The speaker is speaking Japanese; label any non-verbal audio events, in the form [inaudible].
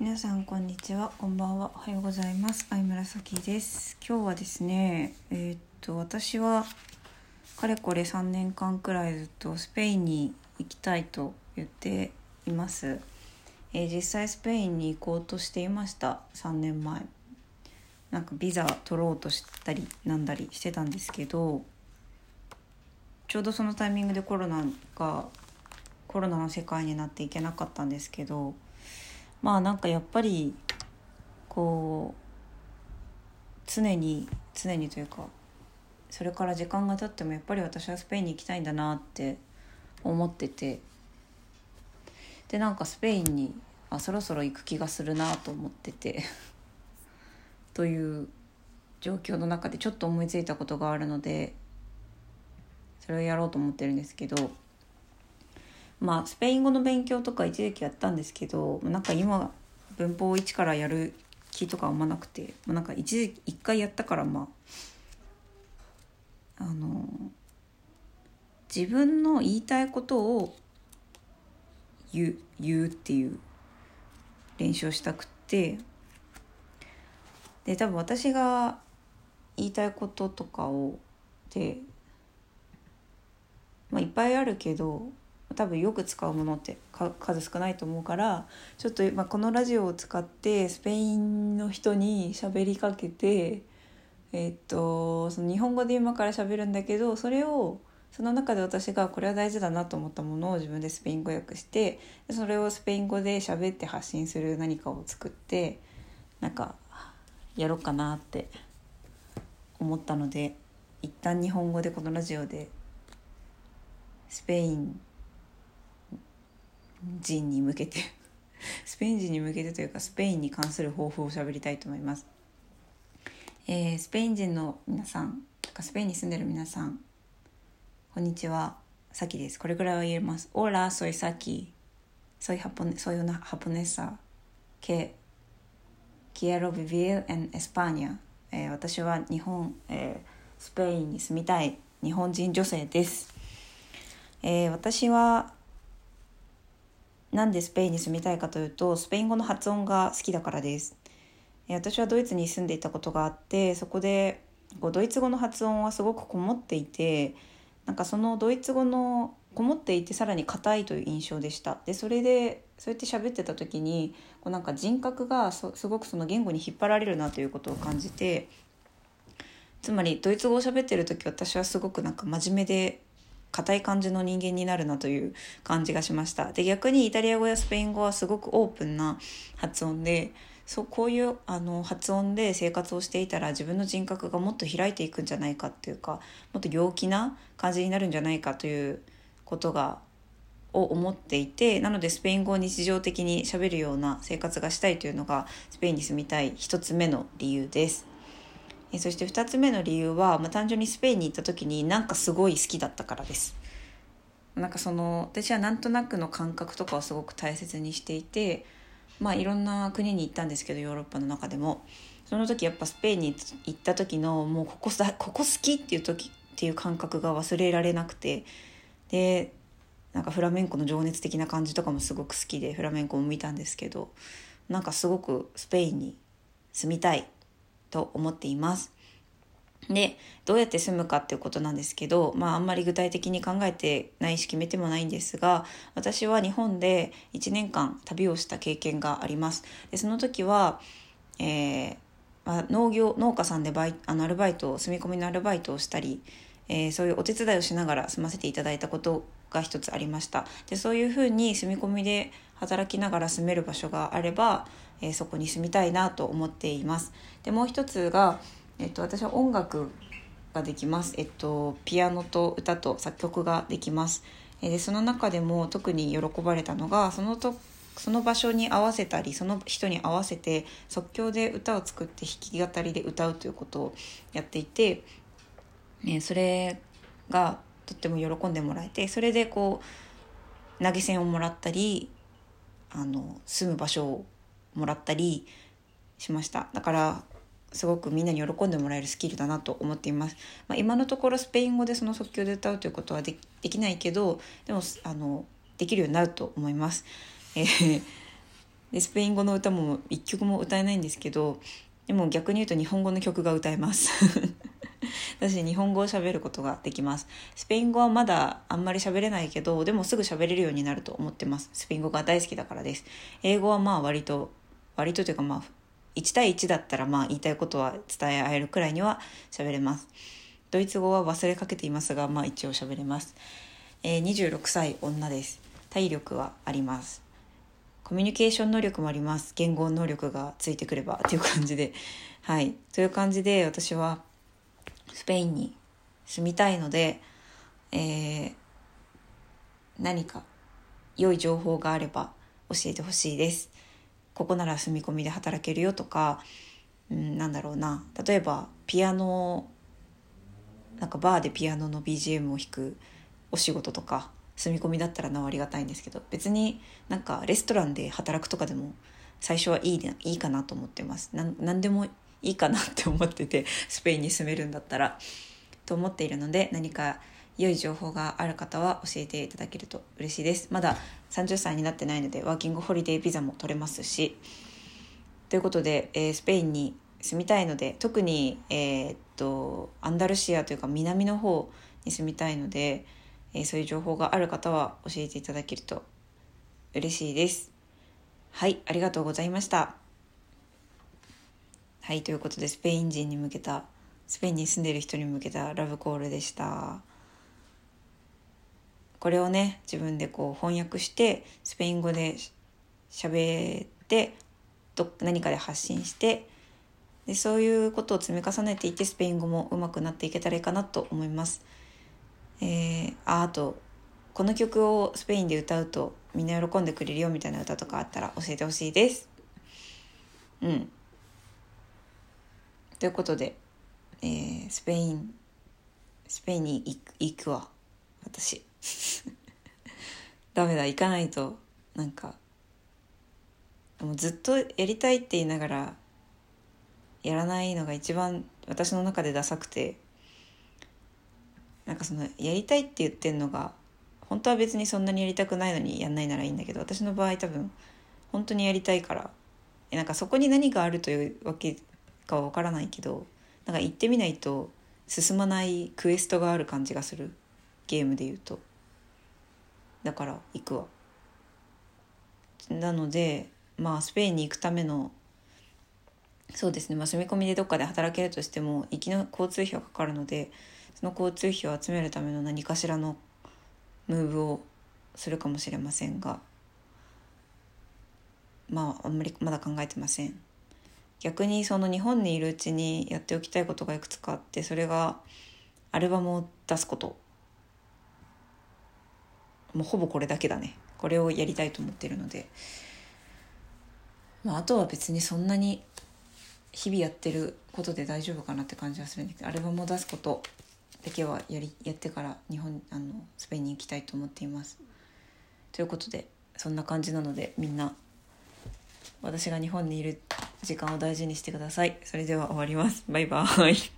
皆さんこんにちは。こんばんは。おはようございます。相村咲です。今日はですねえー、っと私はかれこれ3年間くらいずっとスペインに行きたいと言っています、えー、実際スペインに行こうとしていました。3年前。なんかビザ取ろうとしたりなんだりしてたんですけどちょうどそのタイミングでコロナがコロナの世界になっていけなかったんですけどまあなんかやっぱりこう常に常にというかそれから時間が経ってもやっぱり私はスペインに行きたいんだなって思っててでなんかスペインにあそろそろ行く気がするなと思ってて [laughs] という状況の中でちょっと思いついたことがあるのでそれをやろうと思ってるんですけどまあスペイン語の勉強とか一時期やったんですけどなんか今文法を一からやる気とかあんまなくて、まあ、なんか一時一回やったからまああの自分の言いたいことを言う言うっていう練習をしたくてで多分私が言いたいこととかをで、まあ、いっぱいあるけど多分よく使うものって数少ないと思うからちょっと、まあ、このラジオを使ってスペインの人に喋りかけて、えー、っとその日本語で今から喋るんだけどそれをその中で私がこれは大事だなと思ったものを自分でスペイン語訳してそれをスペイン語で喋って発信する何かを作ってなんかやろうかなって思ったので一旦日本語でこのラジオでスペイン人に向けて [laughs] スペイン人に向けてというかスペインに関する抱負を喋りたいと思います、えー、スペイン人の皆さんとかスペインに住んでる皆さんこんにちは。サキです。これぐらいは言えます。Hola soy Saki soy, Japon soy una japonesa que quiero vivir en España、えー、私は日本、えー、スペインに住みたい。日本人女性です、えー、私はなんでスペインに住みたいかというとスペイン語の発音が好きだからです。私はドイツに住んでいたことがあってそこでこうドイツ語の発音はすごくこもっていてなんかそのドイツ語のこもっていてさらに硬いという印象でした。でそれでそうやって喋ってた時にこうなんか人格がすごくその言語に引っ張られるなということを感じてつまりドイツ語を喋ってる時私はすごくなんか真面目で硬い感じの人間になるなという感じがしましたで逆にイタリア語やスペイン語はすごくオープンな発音でそうこういうあの発音で生活をしていたら自分の人格がもっと開いていくんじゃないかっていうかもっと陽気な感じになるんじゃないかということがを思っていてなのでスペイン語を日常的にしゃべるような生活がしたいというのがスペインに住みたい一つ目の理由です。えそして2つ目の理由は、まあ、単純にスペインに行った時になんかすごい好きだったからです。なんかその私はなんとなくの感覚とかをすごく大切にしていてまあいろんな国に行ったんですけどヨーロッパの中でも。その時やっぱスペインに行った時のもうここさここ好きっていう時っていう感覚が忘れられなくて。でなんかフラメンコの情熱的な感じとかもすごく好きでフラメンコも見たんですけどなんかすごくスペインに住みたい。と思っています。でどうやって住むかっていうことなんですけど、まあ、あんまり具体的に考えてないし決めてもないんですが私は日本で1年間旅をした経験があります。でその時は、えーまあ、農業農家さんでバイあのアルバイト住み込みのアルバイトをしたり、えー、そういうお手伝いをしながら住ませていただいたことが一つありましたでそういうふうに住み込みで働きながら住める場所があればえー、そこに住みたいなと思っています。でもう一つが、えっと、私は音楽ができます、えっと、ピアノと歌と作曲ができます。でその中でも特に喜ばれたのがそのとその場所に合わせたりその人に合わせて即興で歌を作って弾き語りで歌うということをやっていて、ね、それがとっても喜んでもらえてそれでこう投げ銭をもらったりあの住む場所をもらったりしました。だからすごくみんなに喜んでもらえるスキルだなと思っています、まあ、今のところスペイン語でその即興で歌うということはできないけどでもあのできるようになると思います、えー、でスペイン語の歌も一曲も歌えないんですけどでも逆に言うと日本語の曲が歌えます。私日本語を喋ることができます。スペイン語はまだあんまり喋れないけどでもすぐ喋れるようになると思ってます。スペイン語が大好きだからです。英語はまあ割と割とというかまあ1対1だったらまあ言いたいことは伝え合えるくらいには喋れます。ドイツ語は忘れかけていますがまあ一応喋れます、えー、26歳女です。体力はあります。コミュニケーション能力もあります。言語能力がついてくればっていう感じで。はい。という感じで私はスペインに住みたいので、えー、何か良い情報があれば教えてほしいです。ここなら住み込みで働けるよとか、うん、なんだろうな。例えばピアノなんかバーでピアノの BGM を弾くお仕事とか住み込みだったらなおありがたいんですけど別になんかレストランで働くとかでも最初はいいいいかなと思ってます。何でもいいかなって思ってて [laughs] スペインに住めるんだったらと思っているので何か良い情報がある方は教えていただけると嬉しいです。まだ30歳になってないのでワーキングホリデービザも取れますし。ということで、えー、スペインに住みたいので特に、えー、っとアンダルシアというか南の方に住みたいので、えー、そういう情報がある方は教えていただけると嬉しいです。はいありがとうございました。はいということでスペイン人に向けたスペインに住んでる人に向けたラブコールでした。これをね自分でこう翻訳してスペイン語で喋ってど何かで発信してでそういうことを積み重ねていってスペイン語も上手くなっていけたらいいかなと思います。えー、ああとこの曲をスペインで歌うとみんな喜んでくれるよみたいな歌とかあったら教えてほしいです。うん。ということで、えー、スペインスペインに行く行くわ私。[laughs] ダメだ行かないとなんかもうずっとやりたいって言いながらやらないのが一番私の中でダサくてなんかそのやりたいって言ってんのが本当は別にそんなにやりたくないのにやんないならいいんだけど私の場合多分本当にやりたいからなんかそこに何があるというわけかは分からないけどなんか行ってみないと進まないクエストがある感じがする。ゲームで言うと。だから行くわ。なのでまあスペインに行くためのそうですね、まあ、住み込みでどっかで働けるとしても行きの交通費はかかるのでその交通費を集めるための何かしらのムーブをするかもしれませんがまああんまりまだ考えてません。逆にその日本にいるうちにやっておきたいことがいくつかあってそれがアルバムを出すこと。もうほぼこれだけだね。これをやりたいと思ってるので、まあ、あとは別にそんなに日々やってることで大丈夫かなって感じはするんだけどアルバムを出すことだけはやりやってから日本あのスペインに行きたいと思っています。ということでそんな感じなのでみんな私が日本にいる時間を大事にしてください。それでは終わります。バイバーイ。